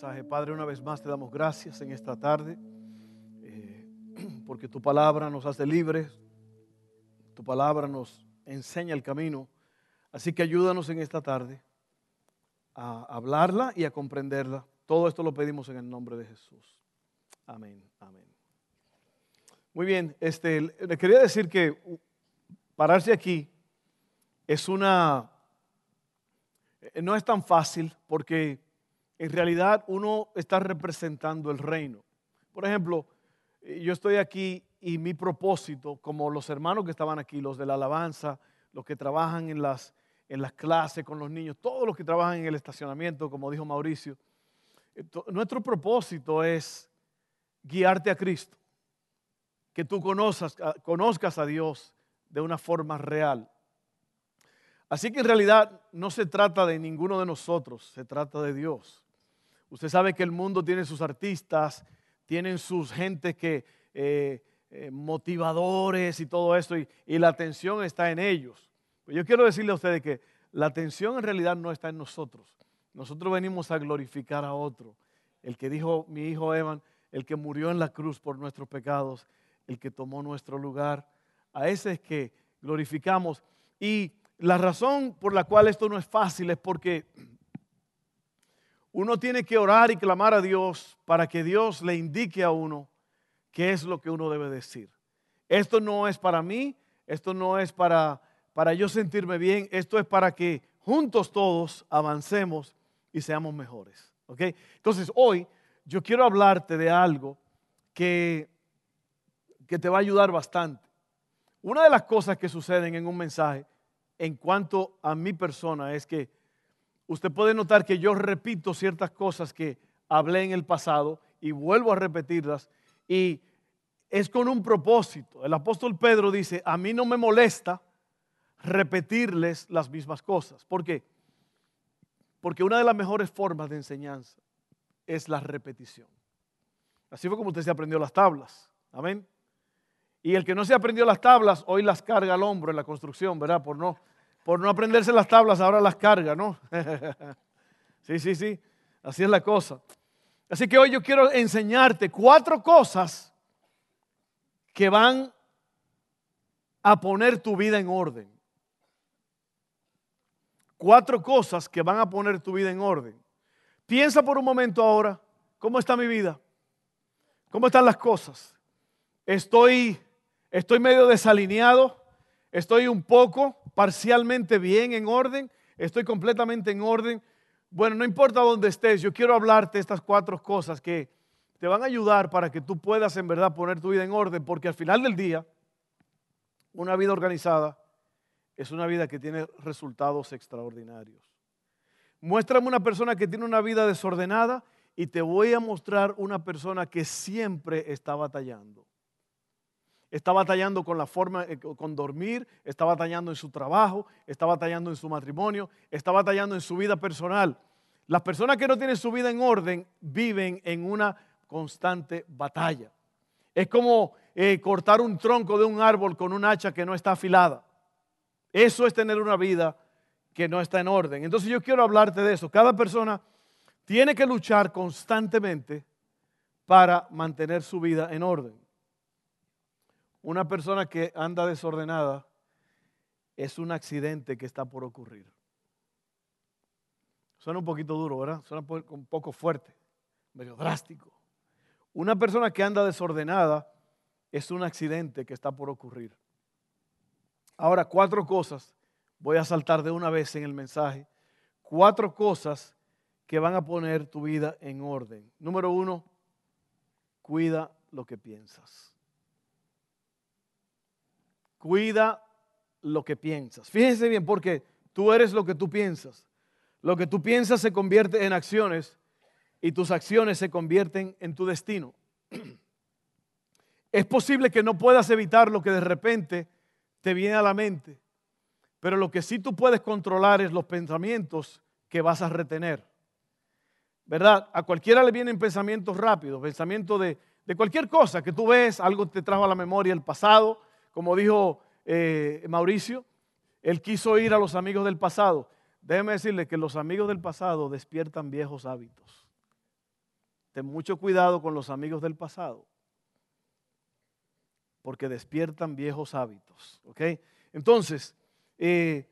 Padre, una vez más te damos gracias en esta tarde, eh, porque tu palabra nos hace libres, tu palabra nos enseña el camino. Así que ayúdanos en esta tarde a hablarla y a comprenderla. Todo esto lo pedimos en el nombre de Jesús. Amén, amén. Muy bien, este, le quería decir que pararse aquí es una, no es tan fácil porque en realidad uno está representando el reino. Por ejemplo, yo estoy aquí y mi propósito, como los hermanos que estaban aquí, los de la alabanza, los que trabajan en las, en las clases con los niños, todos los que trabajan en el estacionamiento, como dijo Mauricio, nuestro propósito es guiarte a Cristo, que tú conozcas, conozcas a Dios de una forma real. Así que en realidad no se trata de ninguno de nosotros, se trata de Dios. Usted sabe que el mundo tiene sus artistas, tienen sus gentes que eh, eh, motivadores y todo esto, y, la atención está en ellos. Pues yo quiero decirle a ustedes que la atención en realidad no está en nosotros. Nosotros venimos a glorificar a otro. El que dijo mi hijo Evan, el que murió en la cruz por nuestros pecados, el que tomó nuestro lugar. A ese es que glorificamos. Y la razón por la cual esto no es fácil es porque uno tiene que orar y clamar a Dios para que Dios le indique a uno qué es lo que uno debe decir. Esto no es para mí, esto no es para, para yo sentirme bien, esto es para que juntos todos avancemos y seamos mejores. ¿ok? Entonces hoy yo quiero hablarte de algo que, que te va a ayudar bastante. Una de las cosas que suceden en un mensaje en cuanto a mi persona es que usted puede notar que yo repito ciertas cosas que hablé en el pasado y vuelvo a repetirlas y es con un propósito. El apóstol Pedro dice, a mí no me molesta repetirles las mismas cosas. ¿Por qué? Porque una de las mejores formas de enseñanza es la repetición. Así fue como usted se aprendió las tablas. Amén. Y el que no se aprendió las tablas, hoy las carga al hombro en la construcción, ¿verdad? Por no, por no aprenderse las tablas, ahora las carga, ¿no? sí, sí, sí, así es la cosa. Así que hoy yo quiero enseñarte cuatro cosas que van a poner tu vida en orden. Cuatro cosas que van a poner tu vida en orden. Piensa por un momento ahora, ¿cómo está mi vida? ¿Cómo están las cosas? Estoy, estoy medio desalineado, estoy un poco parcialmente bien en orden, estoy completamente en orden. Bueno, no importa dónde estés, yo quiero hablarte estas cuatro cosas que te van a ayudar para que tú puedas en verdad poner tu vida en orden, porque al final del día, una vida organizada es una vida que tiene resultados extraordinarios. Muéstrame una persona que tiene una vida desordenada y te voy a mostrar una persona que siempre está batallando está batallando con la forma, eh, con dormir, está batallando en su trabajo, está batallando en su matrimonio, está batallando en su vida personal. Las personas que no tienen su vida en orden viven en una constante batalla. Es como eh, cortar un tronco de un árbol con un hacha que no está afilada. Eso es tener una vida que no está en orden. Entonces yo quiero hablarte de eso. Cada persona tiene que luchar constantemente para mantener su vida en orden. Una persona que anda desordenada es un accidente que está por ocurrir. Suena un poquito duro, ¿verdad? Suena un poco fuerte, medio drástico. Una persona que anda desordenada es un accidente que está por ocurrir. Ahora, cuatro cosas, voy a saltar de una vez en el mensaje, cuatro cosas que van a poner tu vida en orden. Número uno, cuida lo que piensas. Cuida lo que piensas. Fíjense bien, porque tú eres lo que tú piensas. Lo que tú piensas se convierte en acciones y tus acciones se convierten en tu destino. Es posible que no puedas evitar lo que de repente te viene a la mente, pero lo que sí tú puedes controlar es los pensamientos que vas a retener. ¿Verdad? A cualquiera le vienen pensamientos rápidos, pensamientos de, cualquier cosa que tú ves, algo te trajo a la memoria el pasado, como dijo eh, Mauricio, él quiso ir a los amigos del pasado. Déjeme decirle que los amigos del pasado despiertan viejos hábitos. Ten mucho cuidado con los amigos del pasado porque despiertan viejos hábitos. ¿ok? Entonces, eh,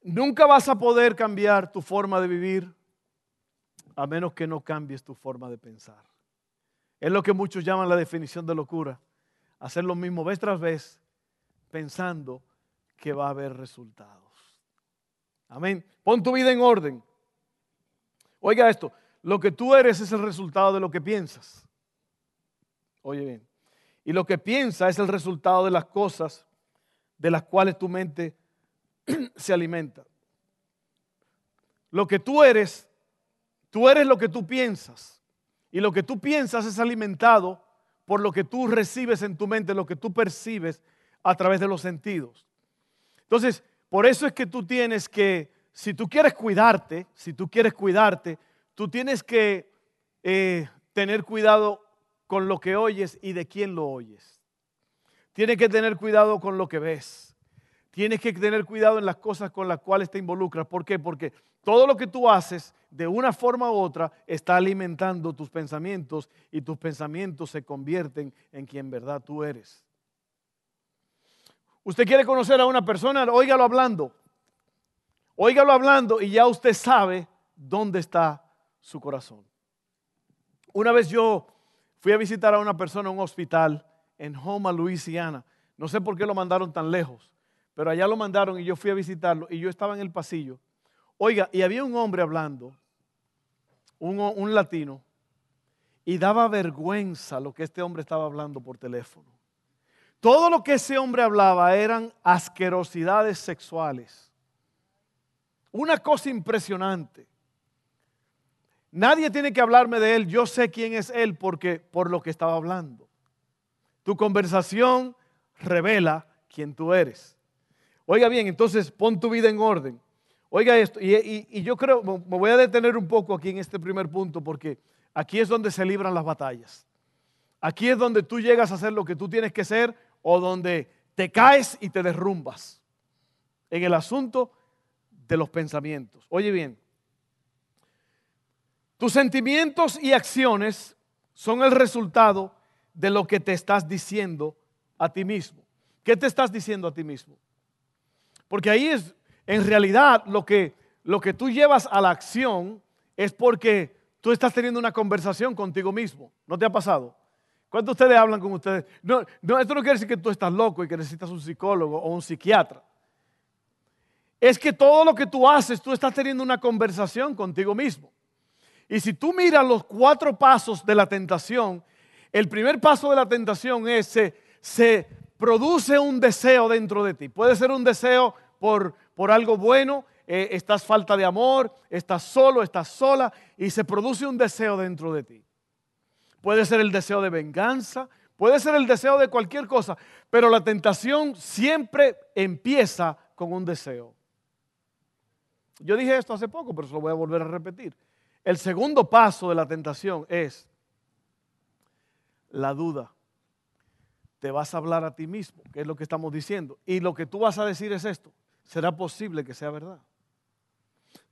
nunca vas a poder cambiar tu forma de vivir a menos que no cambies tu forma de pensar. Es lo que muchos llaman la definición de locura. Hacer lo mismo vez tras vez pensando que va a haber resultados. Amén. Pon tu vida en orden. Oiga esto, lo que tú eres es el resultado de lo que piensas. Oye bien. Y lo que piensa es el resultado de las cosas de las cuales tu mente se alimenta. Lo que tú eres, tú eres lo que tú piensas. Y lo que tú piensas es alimentado por lo que tú recibes en tu mente, lo que tú percibes a través de los sentidos. Entonces, por eso es que tú tienes que, si tú quieres cuidarte, si tú quieres cuidarte, tú tienes que eh, tener cuidado con lo que oyes y de quién lo oyes. Tienes que tener cuidado con lo que ves. Tienes que tener cuidado en las cosas con las cuales te involucras. ¿Por qué? Porque todo lo que tú haces, de una forma u otra, está alimentando tus pensamientos y tus pensamientos se convierten en quien verdad tú eres. Usted quiere conocer a una persona, óigalo hablando. Óigalo hablando y ya usted sabe dónde está su corazón. Una vez yo Fui a visitar a una persona en un hospital en Houma, Louisiana. No sé por qué lo mandaron tan lejos, pero allá lo mandaron y yo fui a visitarlo y yo estaba en el pasillo. Oiga, y había un hombre hablando, un, un latino, y daba vergüenza lo que este hombre estaba hablando por teléfono. Todo lo que ese hombre hablaba eran asquerosidades sexuales. Una cosa impresionante. Nadie tiene que hablarme de él. Yo sé quién es él porque por lo que estaba hablando. Tu conversación revela quién tú eres. Oiga bien, entonces pon tu vida en orden. Oiga esto, y, yo creo, me voy a detener un poco aquí en este primer punto porque aquí es donde se libran las batallas. Aquí es donde tú llegas a hacer lo que tú tienes que ser o donde te caes y te derrumbas. En el asunto de los pensamientos. Oye bien, tus sentimientos y acciones son el resultado de lo que te estás diciendo a ti mismo. ¿Qué te estás diciendo a ti mismo? Porque ahí es, en realidad, lo que, lo que tú llevas a la acción es porque tú estás teniendo una conversación contigo mismo. ¿No te ha pasado? ¿Cuántos ustedes hablan con ustedes? No, esto no quiere decir que tú estás loco y que necesitas un psicólogo o un psiquiatra. Es que todo lo que tú haces, tú estás teniendo una conversación contigo mismo. Y si tú miras los cuatro pasos de la tentación, el primer paso de la tentación es se, se produce un deseo dentro de ti. Puede ser un deseo por, por algo bueno, eh, estás falta de amor, estás solo, estás sola y se produce un deseo dentro de ti. Puede ser el deseo de venganza, puede ser el deseo de cualquier cosa, pero la tentación siempre empieza con un deseo. Yo dije esto hace poco, pero se lo voy a volver a repetir. El segundo paso de la tentación es la duda. Te vas a hablar a ti mismo, que es lo que estamos diciendo. Y lo que tú vas a decir es esto. ¿Será posible que sea verdad?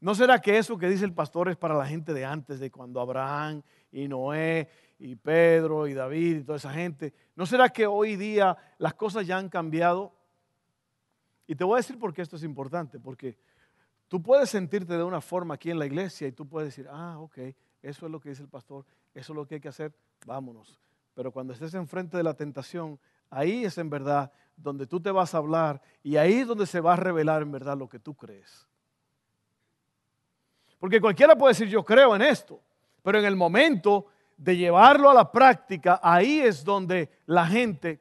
¿No será que eso que dice el pastor es para la gente de antes, de cuando Abraham y Noé y Pedro y David y toda esa gente? ¿No será que hoy día las cosas ya han cambiado? Y te voy a decir por qué esto es importante, porque Tú puedes sentirte de una forma aquí en la iglesia y tú puedes decir, ah, ok, eso es lo que dice el pastor, eso es lo que hay que hacer, vámonos. Pero cuando estés enfrente de la tentación, ahí es en verdad donde tú te vas a hablar y ahí es donde se va a revelar en verdad lo que tú crees. Porque cualquiera puede decir, yo creo en esto, pero en el momento de llevarlo a la práctica, ahí es donde la gente,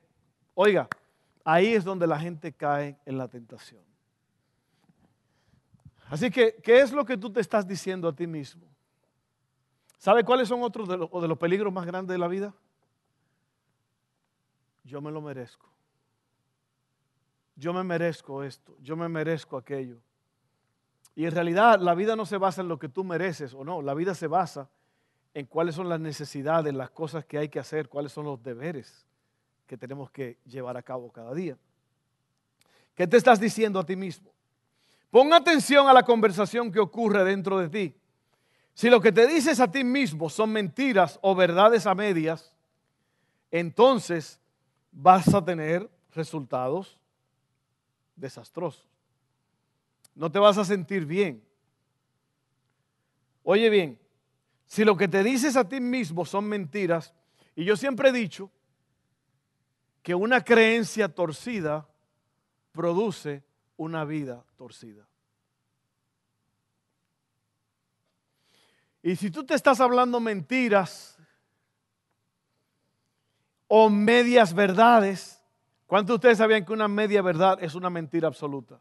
oiga, ahí es donde la gente cae en la tentación. Así que, ¿qué es lo que tú te estás diciendo a ti mismo? ¿Sabe cuáles son otros de los, de los peligros más grandes de la vida? yo me lo merezco. Yo me merezco esto, yo me merezco aquello. Y en realidad la vida no se basa en lo que tú mereces o no, la vida se basa en cuáles son las necesidades, las cosas que hay que hacer, cuáles son los deberes que tenemos que llevar a cabo cada día. ¿Qué te estás diciendo a ti mismo? Pon atención a la conversación que ocurre dentro de ti. Si lo que te dices a ti mismo son mentiras o verdades a medias, entonces vas a tener resultados desastrosos. No te vas a sentir bien. Oye bien, si lo que te dices a ti mismo son mentiras, y yo siempre he dicho que una creencia torcida produce una vida torcida. Y si tú te estás hablando mentiras o medias verdades, ¿cuántos de ustedes sabían que una media verdad es una mentira absoluta?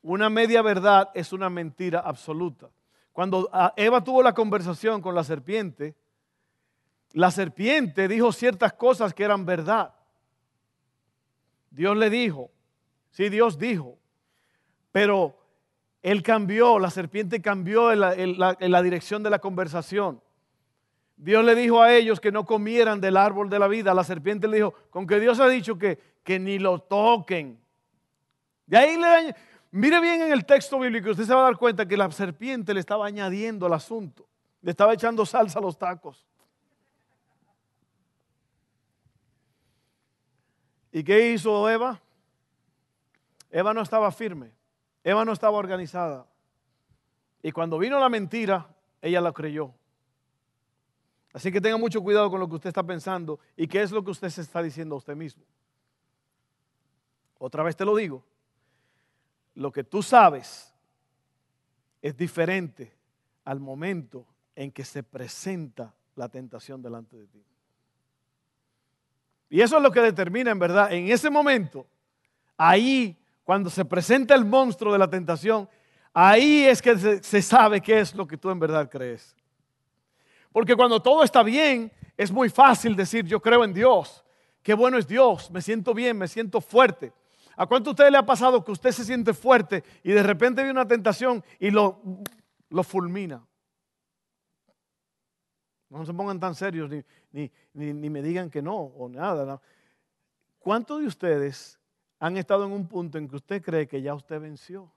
Una media verdad es una mentira absoluta. Cuando ah, Eva tuvo la conversación con la serpiente, la serpiente dijo ciertas cosas que eran verdad. Dios le dijo, sí, Dios dijo, pero él cambió, la serpiente cambió en la, dirección de la conversación. Dios le dijo a ellos que no comieran del árbol de la vida. La serpiente le dijo, con que Dios ha dicho que, que ni lo toquen. De ahí le mire bien en el texto bíblico, usted se va a dar cuenta que la serpiente le estaba añadiendo al asunto. Le estaba echando salsa a los tacos. ¿Y qué hizo Eva? Eva no estaba firme. Eva no estaba organizada. Y cuando vino la mentira, ella la creyó. Así que tenga mucho cuidado con lo que usted está pensando y qué es lo que usted se está diciendo a usted mismo. Otra vez te lo digo. Lo que tú sabes es diferente al momento en que se presenta la tentación delante de ti. Y eso es lo que determina en verdad, en ese momento, ahí cuando se presenta el monstruo de la tentación, ahí es que se, sabe qué es lo que tú en verdad crees. Porque cuando todo está bien, es muy fácil decir, yo creo en Dios, qué bueno es Dios, me siento bien, me siento fuerte. ¿A cuánto a usted le ha pasado que usted se siente fuerte y de repente viene una tentación y lo, lo fulmina? No se pongan tan serios ni, ni, me digan que no o nada. ¿Cuántos de ustedes han estado en un punto en que usted cree que ya usted venció.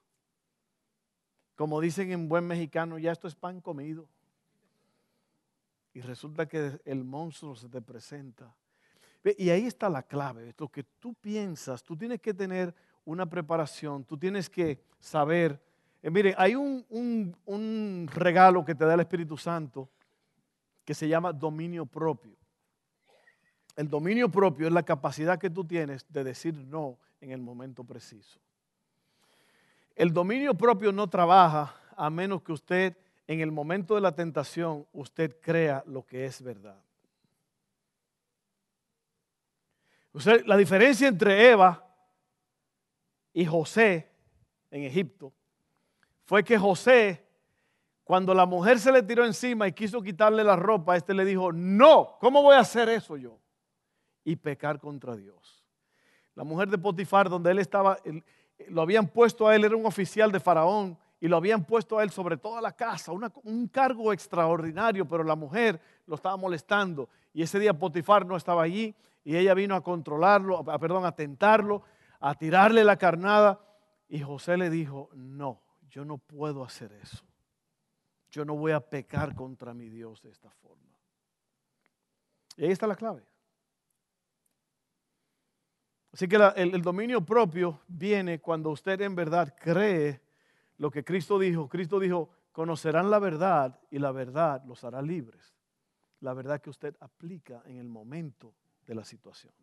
Como dicen en buen mexicano, ya esto es pan comido. Y resulta que el monstruo se te presenta. Y ahí está la clave. Lo que tú piensas, tú tienes que tener una preparación, tú tienes que saber. Eh, mire, hay un, un regalo que te da el Espíritu Santo que se llama dominio propio. El dominio propio es la capacidad que tú tienes de decir no en el momento preciso. El dominio propio no trabaja a menos que usted en el momento de la tentación usted crea lo que es verdad. la diferencia entre Eva y José en Egipto fue que José, cuando la mujer se le tiró encima y quiso quitarle la ropa, este le dijo, no, ¿cómo voy a hacer eso yo? Y pecar contra Dios la mujer de Potifar, donde él estaba, lo habían puesto a él, era un oficial de Faraón, y lo habían puesto a él sobre toda la casa, un cargo extraordinario, pero la mujer lo estaba molestando. Y ese día Potifar no estaba allí, y ella vino a controlarlo, perdón, a tentarlo, a tirarle la carnada. Y José le dijo, no, yo no puedo hacer eso. Yo no voy a pecar contra mi Dios de esta forma. Y ahí está la clave. Así que el, dominio propio viene cuando usted en verdad cree lo que Cristo dijo. Cristo dijo, conocerán la verdad y la verdad los hará libres. La verdad que usted aplica en el momento de la situación.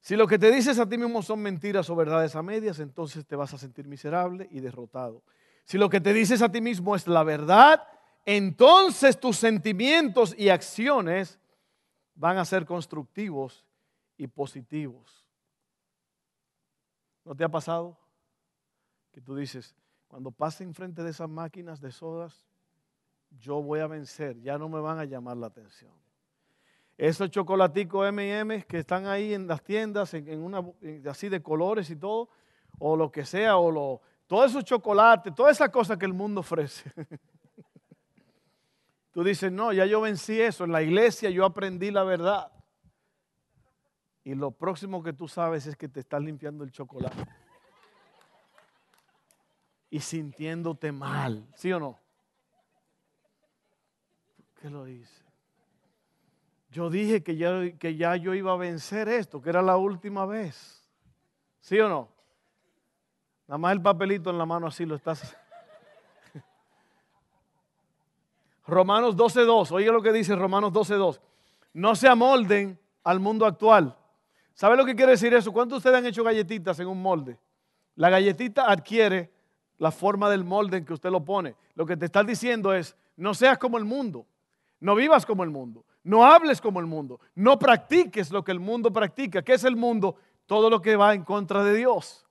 Si lo que te dices a ti mismo son mentiras o verdades a medias, entonces te vas a sentir miserable y derrotado. Si lo que te dices a ti mismo es la verdad, entonces tus sentimientos y acciones van a ser constructivos y positivos. ¿No te ha pasado que tú dices, cuando pase enfrente de esas máquinas de sodas, yo voy a vencer, ya no me van a llamar la atención. Esos chocolaticos M&M que están ahí en las tiendas, en, una, así de colores y todo, o lo que sea, o lo, todos esos chocolates, todas esas cosas que el mundo ofrece. Tú dices, no, ya yo vencí eso, en la iglesia yo aprendí la verdad. Y lo próximo que tú sabes es que te estás limpiando el chocolate. Y sintiéndote mal, ¿sí o no? ¿Qué lo dice? Yo dije que ya, que ya yo iba a vencer esto, que era la última vez. ¿Sí o no? Nada más el papelito en la mano así lo estás. Romanos 12.2, oiga lo que dice Romanos 12.2. No se amolden al mundo actual. ¿Sabe lo que quiere decir eso? ¿Cuántos de ustedes han hecho galletitas en un molde? La galletita adquiere la forma del molde en que usted lo pone. Lo que te está diciendo es, no seas como el mundo, no vivas como el mundo, no hables como el mundo, no practiques lo que el mundo practica. ¿Qué es el mundo? Todo lo que va en contra de Dios.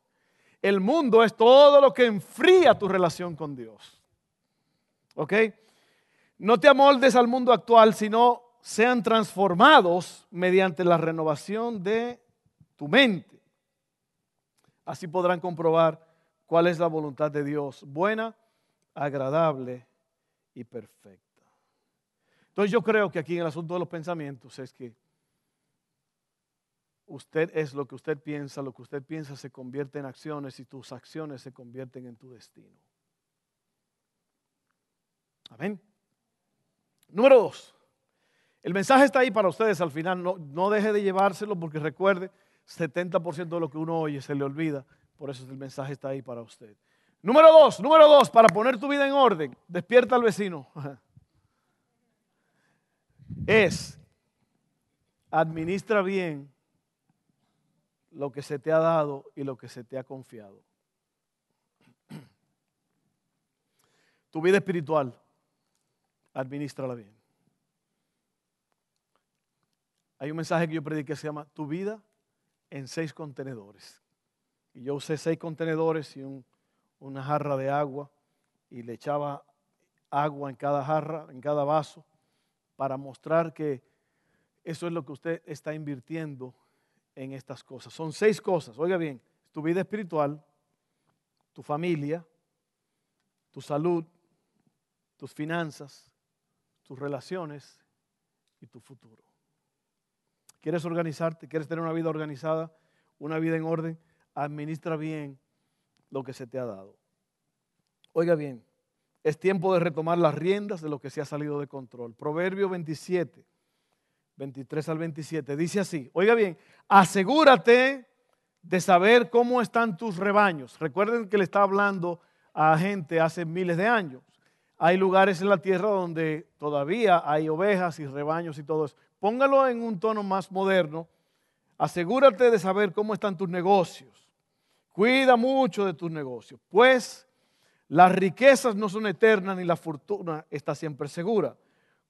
El mundo es todo lo que enfría tu relación con Dios. ¿Ok? No te amoldes al mundo actual, sino sean transformados mediante la renovación de tu mente. Así podrán comprobar cuál es la voluntad de Dios, buena, agradable y perfecta. Entonces yo creo que aquí en el asunto de los pensamientos es que Usted es lo que usted piensa, lo que usted piensa se convierte en acciones y tus acciones se convierten en tu destino. Amén. Número dos. El mensaje está ahí para ustedes al final. No, no deje de llevárselo porque recuerde, 70% de lo que uno oye se le olvida. Por eso el mensaje está ahí para usted. Número dos, número dos, para poner tu vida en orden, despierta al vecino. Es, administra bien lo que se te ha dado y lo que se te ha confiado. Tu vida espiritual, administrala bien. Hay un mensaje que yo prediqué que se llama Tu vida en seis contenedores. Y yo usé seis contenedores y una jarra de agua y le echaba agua en cada jarra, en cada vaso, para mostrar que eso es lo que usted está invirtiendo en estas cosas. Son seis cosas. Oiga bien, tu vida espiritual, tu familia, tu salud, tus finanzas, tus relaciones y tu futuro. ¿Quieres organizarte? ¿Quieres tener una vida organizada? Una vida en orden? Administra bien lo que se te ha dado. Oiga bien, es tiempo de retomar las riendas de lo que se ha salido de control. Proverbio 27, 23 al 27. Dice así, oiga bien, asegúrate de saber cómo están tus rebaños. Recuerden que le está hablando a gente hace miles de años. Hay lugares en la tierra donde todavía hay ovejas y rebaños y todo eso. Póngalo en un tono más moderno. Asegúrate de saber cómo están tus negocios. Cuida mucho de tus negocios, pues las riquezas no son eternas ni la fortuna está siempre segura.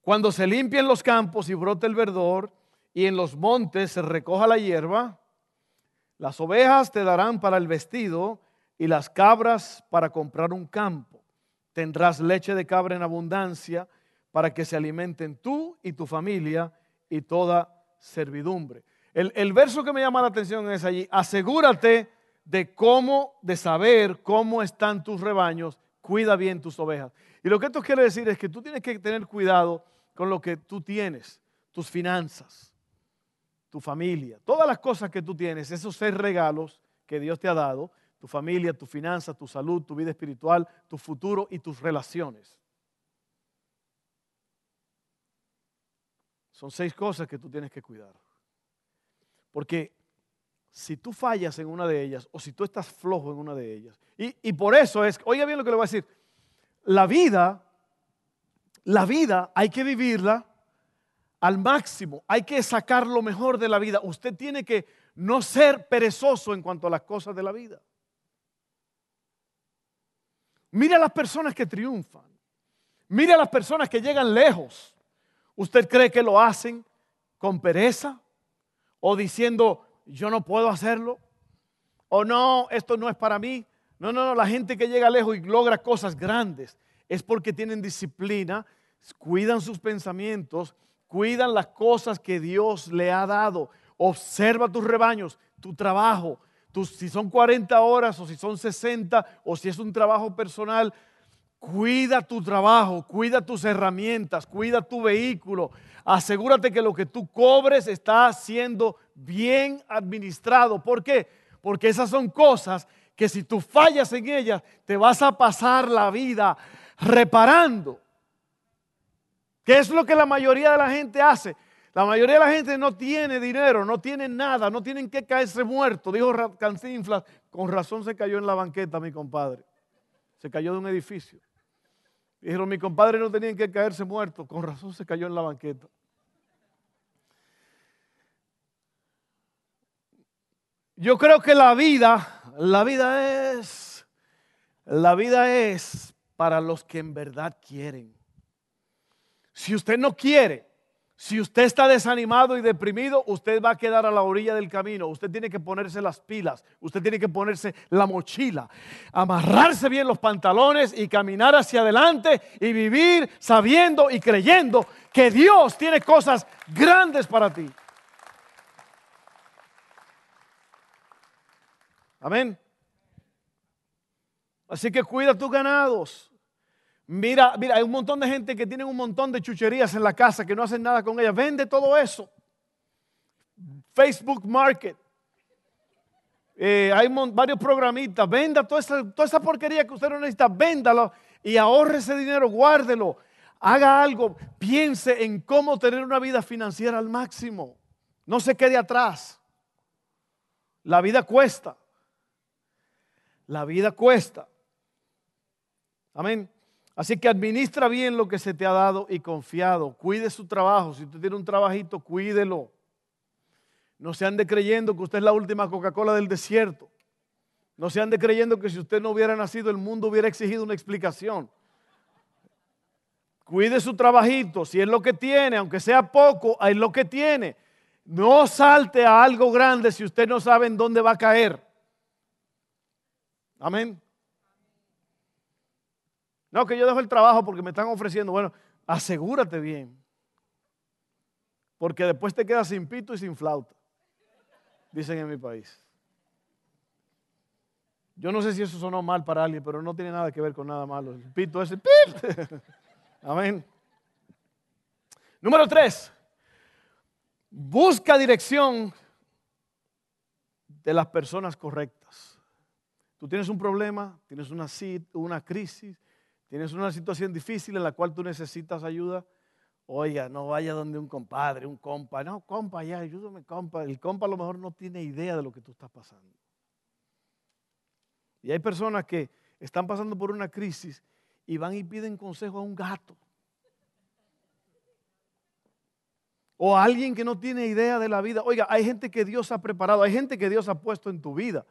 Cuando se limpien los campos y brote el verdor y en los montes se recoja la hierba, las ovejas te darán para el vestido y las cabras para comprar un campo. Tendrás leche de cabra en abundancia para que se alimenten tú y tu familia y toda servidumbre. El, el verso que me llama la atención es allí, asegúrate de cómo, de saber cómo están tus rebaños, cuida bien tus ovejas. Y lo que esto quiere decir es que tú tienes que tener cuidado con lo que tú tienes, tus finanzas, tu familia, todas las cosas que tú tienes, esos seis regalos que Dios te ha dado, tu familia, tu finanzas, tu salud, tu vida espiritual, tu futuro y tus relaciones. Son seis cosas que tú tienes que cuidar. Porque si tú fallas en una de ellas o si tú estás flojo en una de ellas, y, y por eso es, oiga bien lo que le voy a decir, la vida la vida hay que vivirla al máximo, hay que sacar lo mejor de la vida. Usted tiene que no ser perezoso en cuanto a las cosas de la vida. Mira a las personas que triunfan. Mira a las personas que llegan lejos. ¿Usted cree que lo hacen con pereza? ¿O diciendo, yo no puedo hacerlo? ¿O no, esto no es para mí? No, no, no, la gente que llega lejos y logra cosas grandes es porque tienen disciplina, cuidan sus pensamientos, cuidan las cosas que Dios le ha dado. Observa tus rebaños, tu trabajo, si son 40 horas o si son 60 o si es un trabajo personal. Cuida tu trabajo, cuida tus herramientas, cuida tu vehículo. Asegúrate que lo que tú cobres está siendo bien administrado. ¿Por qué? Porque esas son cosas que si tú fallas en ellas, te vas a pasar la vida reparando. ¿Qué es lo que la mayoría de la gente hace? La mayoría de la gente no tiene dinero, no tiene nada, no tienen que caerse muerto. Dijo Cancinflas, con razón se cayó en la banqueta mi compadre. Se cayó de un edificio. Dijeron, mi compadre no tenía que caerse muerto, con razón se cayó en la banqueta. Yo creo que la vida, la vida es, la vida es para los que en verdad quieren. Si usted no quiere, si usted está desanimado y deprimido, usted va a quedar a la orilla del camino. Usted tiene que ponerse las pilas, usted tiene que ponerse la mochila, amarrarse bien los pantalones y caminar hacia adelante y vivir sabiendo y creyendo que Dios tiene cosas grandes para ti. Amén. Así que cuida tus ganados. Mira, mira, hay un montón de gente que tiene un montón de chucherías en la casa que no hacen nada con ellas. Vende todo eso. Facebook Market. Eh, hay varios programitas. Venda toda esa, toda esa porquería que usted no necesita. Véndalo y ahorre ese dinero. Guárdelo. Haga algo. Piense en cómo tener una vida financiera al máximo. No se quede atrás. La vida cuesta. La vida cuesta. Amén. Así que administra bien lo que se te ha dado y confiado. Cuide su trabajo. Si usted tiene un trabajito, cuídelo. No se ande creyendo que usted es la última Coca-Cola del desierto. No se ande creyendo que si usted no hubiera nacido, el mundo hubiera exigido una explicación. Cuide su trabajito. Si es lo que tiene, aunque sea poco, es lo que tiene. No salte a algo grande si usted no sabe en dónde va a caer. Amén. No, que yo dejo el trabajo porque me están ofreciendo. Bueno, asegúrate bien. Porque después te quedas sin pito y sin flauta. Dicen en mi país. Yo no sé si eso sonó mal para alguien, pero no tiene nada que ver con nada malo. El pito ese. Amén. Número tres. Busca dirección de las personas correctas. Tú tienes un problema, tienes una, una crisis, tienes una situación difícil en la cual tú necesitas ayuda, oiga, no vaya donde un compadre, un compa, no, compa, ya, ayúdame, compa. El compa a lo mejor no tiene idea de lo que tú estás pasando. Y hay personas que están pasando por una crisis y van y piden consejo a un gato. O a alguien que no tiene idea de la vida. Oiga, hay gente que Dios ha preparado, hay gente que Dios ha puesto en tu vida.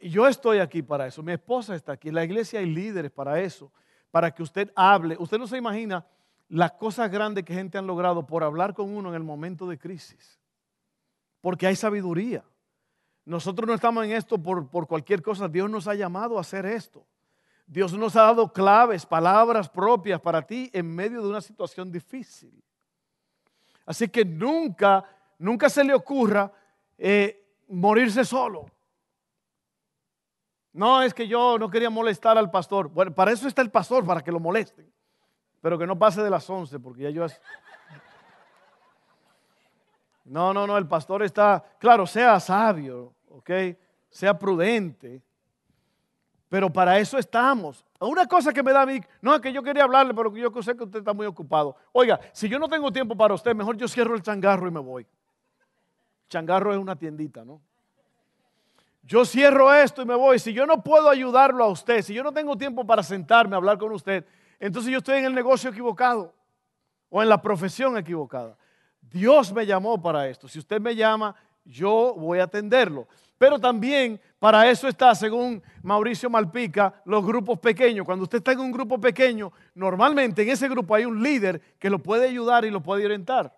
Yo estoy aquí para eso, mi esposa está aquí, en la iglesia hay líderes para eso para que usted hable. Usted no se imagina las cosas grandes que gente han logrado por hablar con uno en el momento de crisis. Porque hay sabiduría. Nosotros no estamos en esto por, por cualquier cosa. Dios nos ha llamado a hacer esto. Dios nos ha dado claves, palabras propias para ti en medio de una situación difícil. Así que nunca, nunca se le ocurra eh, morirse solo. No, es que yo no quería molestar al pastor. Bueno, para eso está el pastor, para que lo molesten. Pero que no pase de las 11, porque ya yo... No, no, no, el pastor está, claro, sea sabio, ¿ok? Sea prudente. Pero para eso estamos. Una cosa que me da a mí, no es que yo quería hablarle, pero yo sé que usted está muy ocupado. Oiga, si yo no tengo tiempo para usted, mejor yo cierro el changarro y me voy. Changarro es una tiendita, ¿no? Yo cierro esto y me voy. Si yo no puedo ayudarlo a usted, si yo no tengo tiempo para sentarme a hablar con usted, entonces yo estoy en el negocio equivocado o en la profesión equivocada. Dios me llamó para esto. Si usted me llama, yo voy a atenderlo. Pero también para eso está, según Mauricio Malpica, los grupos pequeños. Cuando usted está en un grupo pequeño, normalmente en ese grupo hay un líder que lo puede ayudar y lo puede orientar.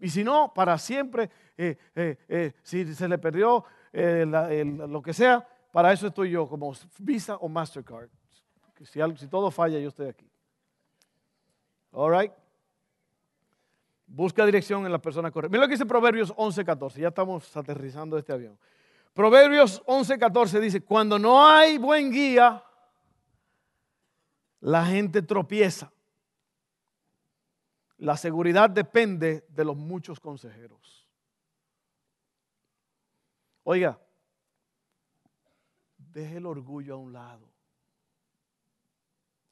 Y si no, para siempre, eh, eh, eh, si se le perdió lo que sea, para eso estoy yo, como Visa o Mastercard. Si, si todo falla, yo estoy aquí. All right. Busca dirección en la persona correcta. Mira lo que dice Proverbios 11:14. Ya estamos aterrizando este avión. Proverbios 11:14 dice, cuando no hay buen guía, la gente tropieza. La seguridad depende de los muchos consejeros. Oiga, deje el orgullo a un lado.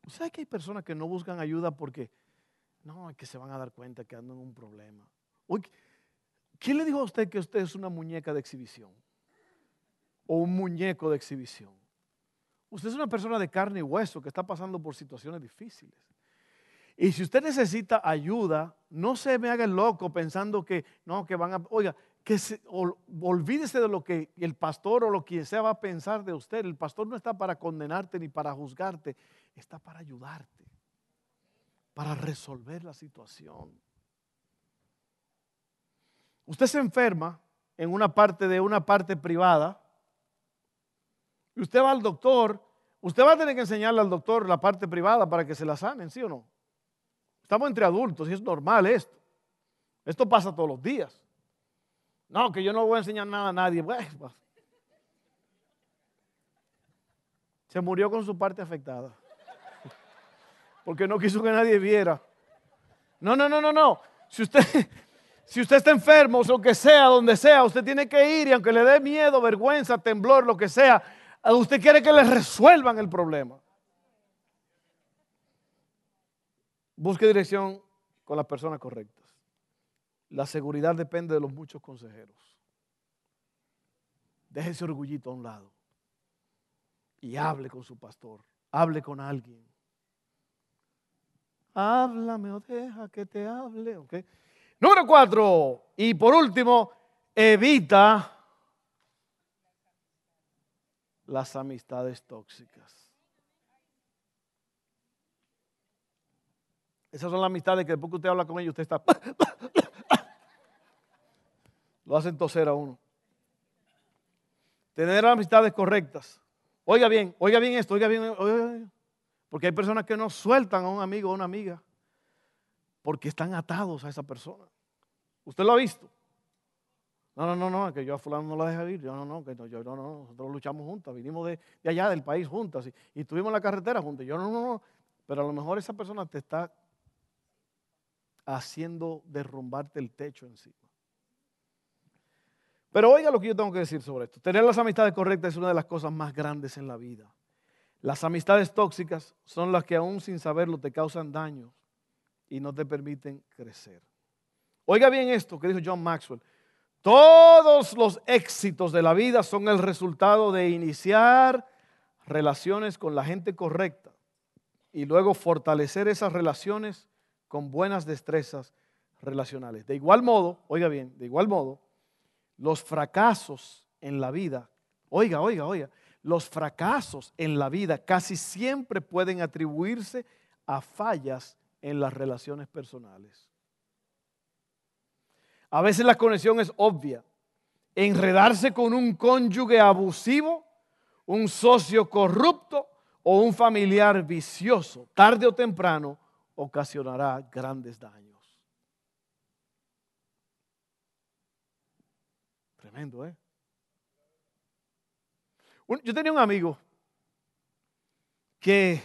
¿Sabe que hay personas que no buscan ayuda porque no, que se van a dar cuenta que andan en un problema? ¿Quién le dijo a usted que usted es una muñeca de exhibición? O un muñeco de exhibición. Usted es una persona de carne y hueso que está pasando por situaciones difíciles. Y si usted necesita ayuda, no se me haga el loco pensando que no, que van a, oiga, que se, olvídese de lo que el pastor o lo que sea va a pensar de usted. El pastor no está para condenarte ni para juzgarte, está para ayudarte, para resolver la situación. Usted se enferma en una parte de una parte privada y usted va al doctor, usted va a tener que enseñarle al doctor la parte privada para que se la sanen, ¿sí o no? Estamos entre adultos y es normal esto. Esto pasa todos los días. No, que yo no voy a enseñar nada a nadie. Pues. Se murió con su parte afectada. Porque no quiso que nadie viera. No, no, no, no, no. Si usted, si usted está enfermo, o que sea, donde sea, usted tiene que ir y aunque le dé miedo, vergüenza, temblor, lo que sea, usted quiere que le resuelvan el problema. Busque dirección con las personas correctas. La seguridad depende de los muchos consejeros. Deje ese orgullito a un lado y hable con su pastor. Hable con alguien. Háblame o deja que te hable. ¿okay? Número cuatro. Y por último, evita las amistades tóxicas. Esas son las amistades que después que usted habla con ellos, usted está... Lo hacen toser a uno. Tener amistades correctas. Oiga bien, oiga bien esto, oiga bien, oiga bien. Porque hay personas que no sueltan a un amigo o una amiga porque están atados a esa persona. ¿Usted lo ha visto? No, no, no, no, que yo a fulano no la dejo ir. Yo no, no, que yo no, no, nosotros luchamos juntas, vinimos de, de allá del país juntas y, y estuvimos la carretera juntas. Yo no, no, no. Pero a lo mejor esa persona te está haciendo derrumbarte el techo encima. Pero oiga lo que yo tengo que decir sobre esto. Tener las amistades correctas es una de las cosas más grandes en la vida. Las amistades tóxicas son las que aún sin saberlo te causan daño y no te permiten crecer. Oiga bien esto que dijo John Maxwell. Todos los éxitos de la vida son el resultado de iniciar relaciones con la gente correcta y luego fortalecer esas relaciones con buenas destrezas relacionales. De igual modo, oiga bien, de igual modo, los fracasos en la vida, oiga, oiga, oiga, los fracasos en la vida casi siempre pueden atribuirse a fallas en las relaciones personales. A veces la conexión es obvia. Enredarse con un cónyuge abusivo, un socio corrupto o un familiar vicioso, tarde o temprano, ocasionará grandes daños. ¿Eh? Yo tenía un amigo que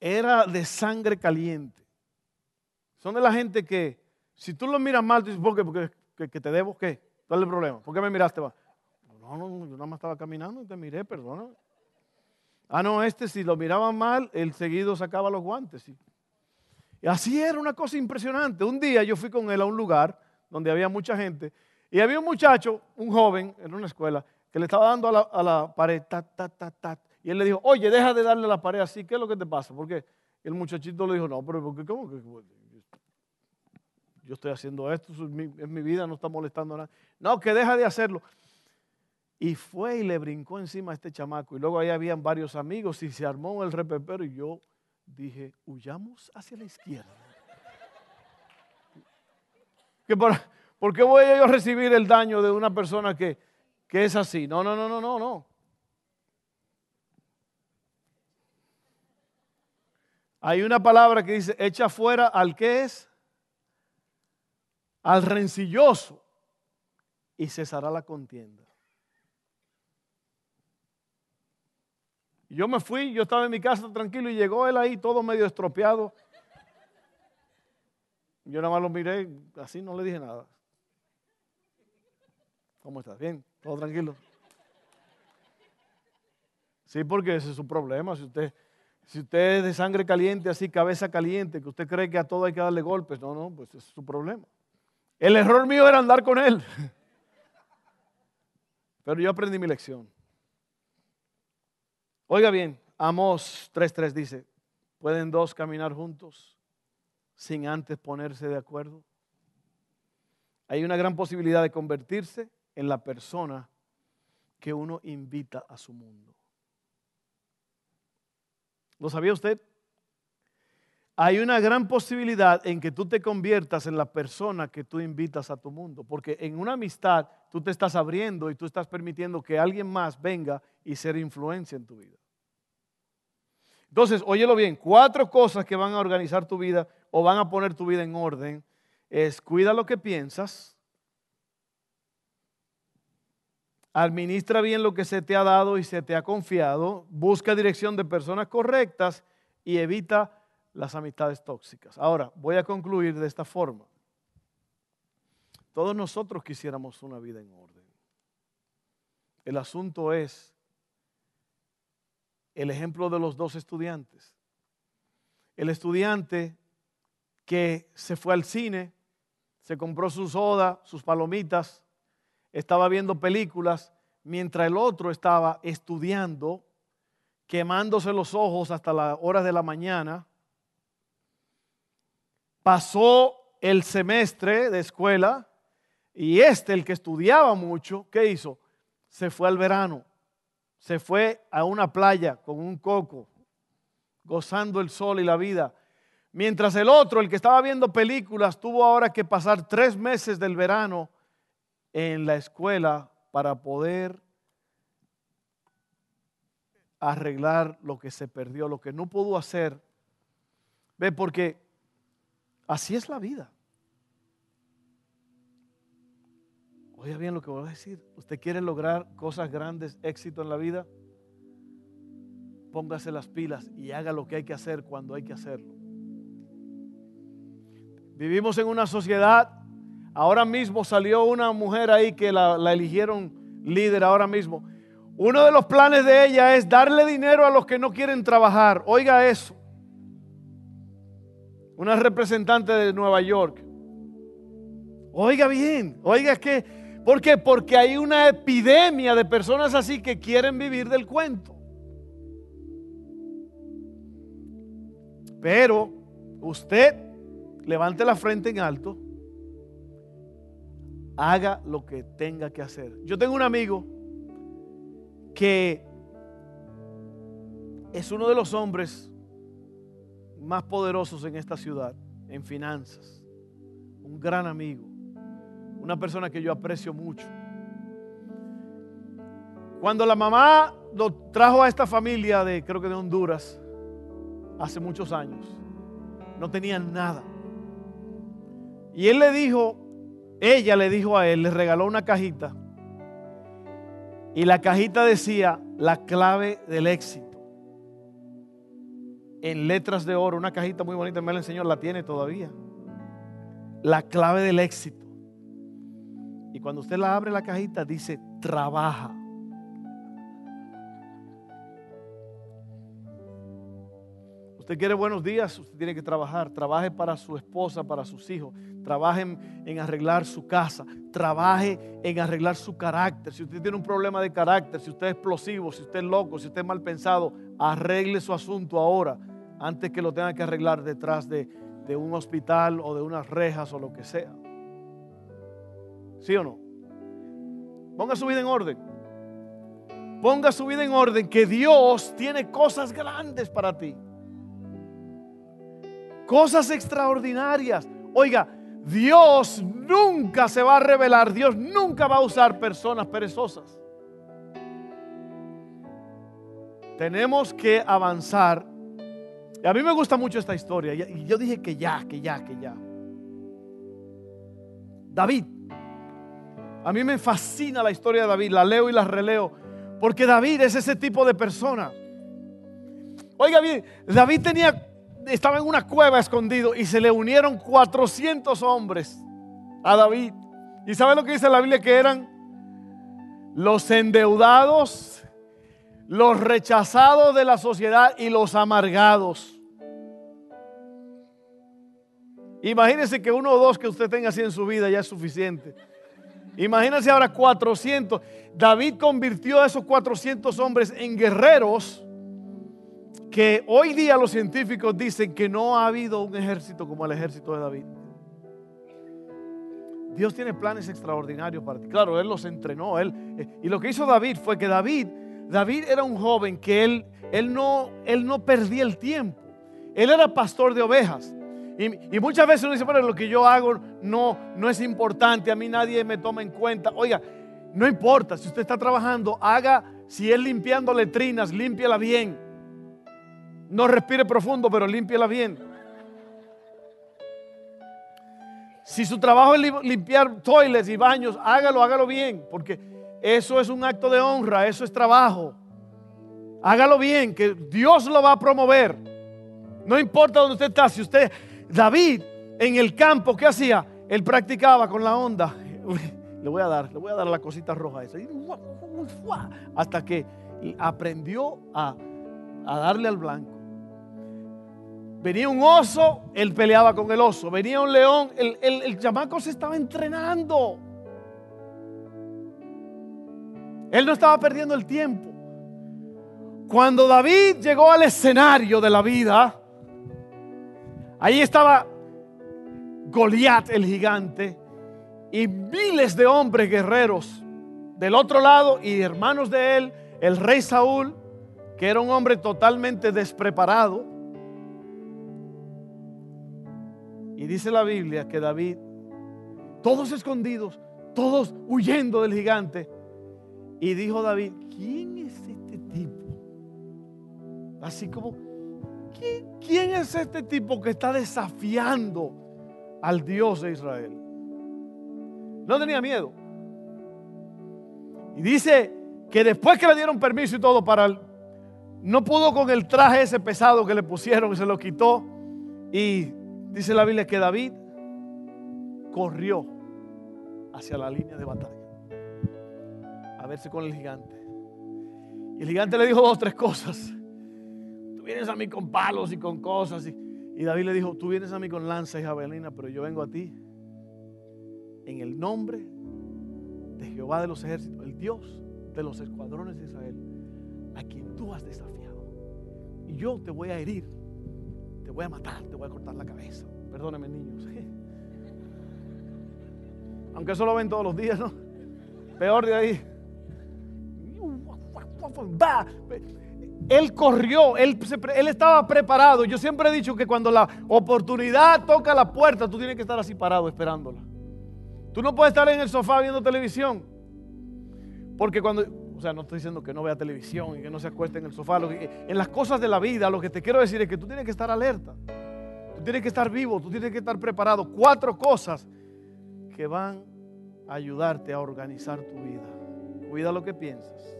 era de sangre caliente. Son de la gente que, si tú lo miras mal, tú dices, ¿por qué? Porque que te debo, ¿qué? ¿Cuál es el problema? ¿Por qué me miraste? No, no, yo nada más estaba caminando y te miré, perdona. Ah, no, este si lo miraban mal, él seguido sacaba los guantes. Y así era una cosa impresionante. Un día yo fui con él a un lugar donde había mucha gente y había un muchacho, un joven en una escuela, que le estaba dando a la, pared, ta, ta, ta, ta. Y él le dijo, oye, deja de darle a la pared así, ¿qué es lo que te pasa? Porque el muchachito le dijo, no, pero ¿por qué? ¿Cómo que? Yo estoy haciendo esto, es mi, vida, no está molestando a nadie. No, que deja de hacerlo. Y fue y le brincó encima a este chamaco. Y luego ahí habían varios amigos y se armó el repepero. Y yo dije, huyamos hacia la izquierda. por, qué voy a yo recibir el daño de una persona que, que es así? No, no, no, no, no, no. Hay una palabra que dice, echa fuera al que es, al rencilloso, y cesará la contienda. Yo me fui, yo estaba en mi casa tranquilo y llegó él ahí todo medio estropeado. Yo nada más lo miré, así no le dije nada. ¿Cómo estás? ¿Bien? ¿Todo tranquilo? Sí, porque ese es su problema. Si usted, si usted es de sangre caliente, así, cabeza caliente, que usted cree que a todo hay que darle golpes, no, no, pues ese es su problema. El error mío era andar con él. Pero yo aprendí mi lección. Oiga bien, Amos 3.3 dice, ¿pueden dos caminar juntos sin antes ponerse de acuerdo? Hay una gran posibilidad de convertirse en la persona que uno invita a su mundo. ¿Lo sabía usted? Hay una gran posibilidad en que tú te conviertas en la persona que tú invitas a tu mundo, porque en una amistad tú te estás abriendo y tú estás permitiendo que alguien más venga y ser influencia en tu vida. Entonces, óyelo bien, cuatro cosas que van a organizar tu vida o van a poner tu vida en orden es cuida lo que piensas, administra bien lo que se te ha dado y se te ha confiado, busca dirección de personas correctas y evita las amistades tóxicas. Ahora, voy a concluir de esta forma. Todos nosotros quisiéramos una vida en orden. El asunto es el ejemplo de los dos estudiantes. El estudiante que se fue al cine, se compró su soda, sus palomitas, estaba viendo películas, mientras el otro estaba estudiando, quemándose los ojos hasta las horas de la mañana. Pasó el semestre de escuela y este, el que estudiaba mucho, ¿qué hizo? Se fue al verano se fue a una playa con un coco, gozando el sol y la vida. Mientras el otro, el que estaba viendo películas, tuvo ahora que pasar tres meses del verano en la escuela para poder arreglar lo que se perdió, lo que no pudo hacer. Ve, porque así es la vida. Oiga bien lo que voy a decir. ¿Usted quiere lograr cosas grandes, éxito en la vida? Póngase las pilas y haga lo que hay que hacer cuando hay que hacerlo. Vivimos en una sociedad, ahora mismo salió una mujer ahí que la, eligieron líder ahora mismo. Uno de los planes de ella es darle dinero a los que no quieren trabajar. Oiga eso. Una representante de Nueva York. Oiga bien, oiga que ¿Por qué? Porque hay una epidemia de personas así que quieren vivir del cuento. Pero usted levante la frente en alto, haga lo que tenga que hacer. Yo tengo un amigo que es uno de los hombres más poderosos en esta ciudad, en finanzas. Un gran amigo una persona que yo aprecio mucho. Cuando la mamá lo trajo a esta familia de, creo que de Honduras, hace muchos años, no tenían nada. Y él le dijo, ella le dijo a él, le regaló una cajita. Y la cajita decía la clave del éxito. En letras de oro, una cajita muy bonita, me la enseñó, la tiene todavía. La clave del éxito. Y cuando usted la abre la cajita dice, trabaja. Usted quiere buenos días, usted tiene que trabajar. Trabaje para su esposa, para sus hijos. Trabaje en, arreglar su casa. Trabaje en arreglar su carácter. Si usted tiene un problema de carácter, si usted es explosivo, si usted es loco, si usted es mal pensado, arregle su asunto ahora, antes que lo tenga que arreglar detrás de, de un hospital o de unas rejas o lo que sea. ¿Sí o no? Ponga su vida en orden. Ponga su vida en orden que Dios tiene cosas grandes para ti. Cosas extraordinarias. Oiga, Dios nunca se va a revelar, Dios nunca va a usar personas perezosas. Tenemos que avanzar Y a mí me gusta mucho esta historia. Y yo dije que ya, que ya, que ya. David. A mí me fascina la historia de David. La leo y la releo. Porque David es ese tipo de persona. Oiga bien, David tenía, estaba en una cueva escondido y se le unieron 400 hombres a David. ¿Y sabe lo que dice la Biblia? Que eran los endeudados, los rechazados de la sociedad y los amargados. Imagínese que uno o dos que usted tenga así en su vida ya es suficiente. Imagínense ahora 400. David convirtió a esos 400 hombres en guerreros que hoy día los científicos dicen que no ha habido un ejército como el ejército de David. Dios tiene planes extraordinarios para ti. Claro, Él los entrenó. Él, eh, y lo que hizo David fue que David, David era un joven que él, él, no, él no perdía el tiempo. Él era pastor de ovejas. Y, muchas veces uno dice, bueno, lo que yo hago no, no es importante, a mí nadie me toma en cuenta. Oiga, no importa, si usted está trabajando, haga, si es limpiando letrinas, límpiala bien. No respire profundo, pero límpiala bien. Si su trabajo es limpiar toilets y baños, hágalo, hágalo bien, porque eso es un acto de honra, eso es trabajo. Hágalo bien, que Dios lo va a promover. No importa dónde usted está, si usted David en el campo, ¿qué hacía? Él practicaba con la onda. Le voy a dar, le voy a dar la cosita roja esa. Hasta que aprendió a, darle al blanco. Venía un oso, él peleaba con el oso. Venía un león, el, el, el chamaco se estaba entrenando. Él no estaba perdiendo el tiempo. Cuando David llegó al escenario de la vida, Ahí estaba Goliat el gigante y miles de hombres guerreros del otro lado y hermanos de él, el rey Saúl, que era un hombre totalmente despreparado. Y dice la Biblia que David, todos escondidos, todos huyendo del gigante, y dijo David, ¿quién es este tipo? Así como ¿quién es este tipo que está desafiando al Dios de Israel? No tenía miedo. Y dice que después que le dieron permiso y todo para... no pudo con el traje ese pesado que le pusieron, y se lo quitó. Y dice la Biblia que David corrió hacia la línea de batalla a verse con el gigante. Y el gigante le dijo dos tres cosas vienes a mí con palos y con cosas. Y, David le dijo, tú vienes a mí con lanza y javelina, pero yo vengo a ti en el nombre de Jehová de los ejércitos, el Dios de los escuadrones de Israel, a quien tú has desafiado. Y yo te voy a herir, te voy a matar, te voy a cortar la cabeza. Perdónenme niños. Aunque eso lo ven todos los días, ¿no? Peor de ahí. Va. Él corrió, él, él, estaba preparado. Yo siempre he dicho que cuando la oportunidad toca la puerta, tú tienes que estar así parado esperándola. Tú no puedes estar en el sofá viendo televisión. Porque cuando, o sea, no estoy diciendo que no vea televisión y que no se acueste en el sofá. en las cosas de la vida, lo que te quiero decir es que tú tienes que estar alerta. Tú tienes que estar vivo, tú tienes que estar preparado. Cuatro cosas que van a ayudarte a organizar tu vida. Cuida lo que piensas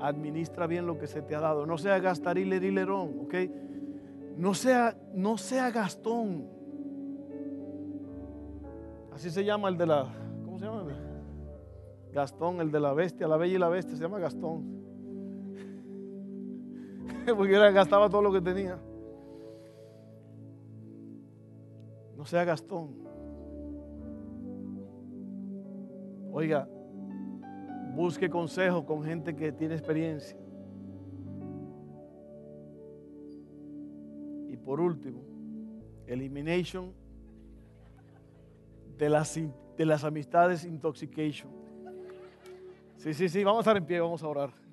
administra bien lo que se te ha dado. No sea gastariler ¿ok? No sea, no sea Gastón. Así se llama el de la, ¿cómo se llama? Gastón, el de la bestia, la bella y la bestia, se llama Gastón. Porque era, gastaba todo lo que tenía. No sea Gastón. Oiga, Busque consejo con gente que tiene experiencia. Y por último, elimination de las, de las amistades intoxication. Sí, sí, sí, vamos a estar en pie, vamos a orar.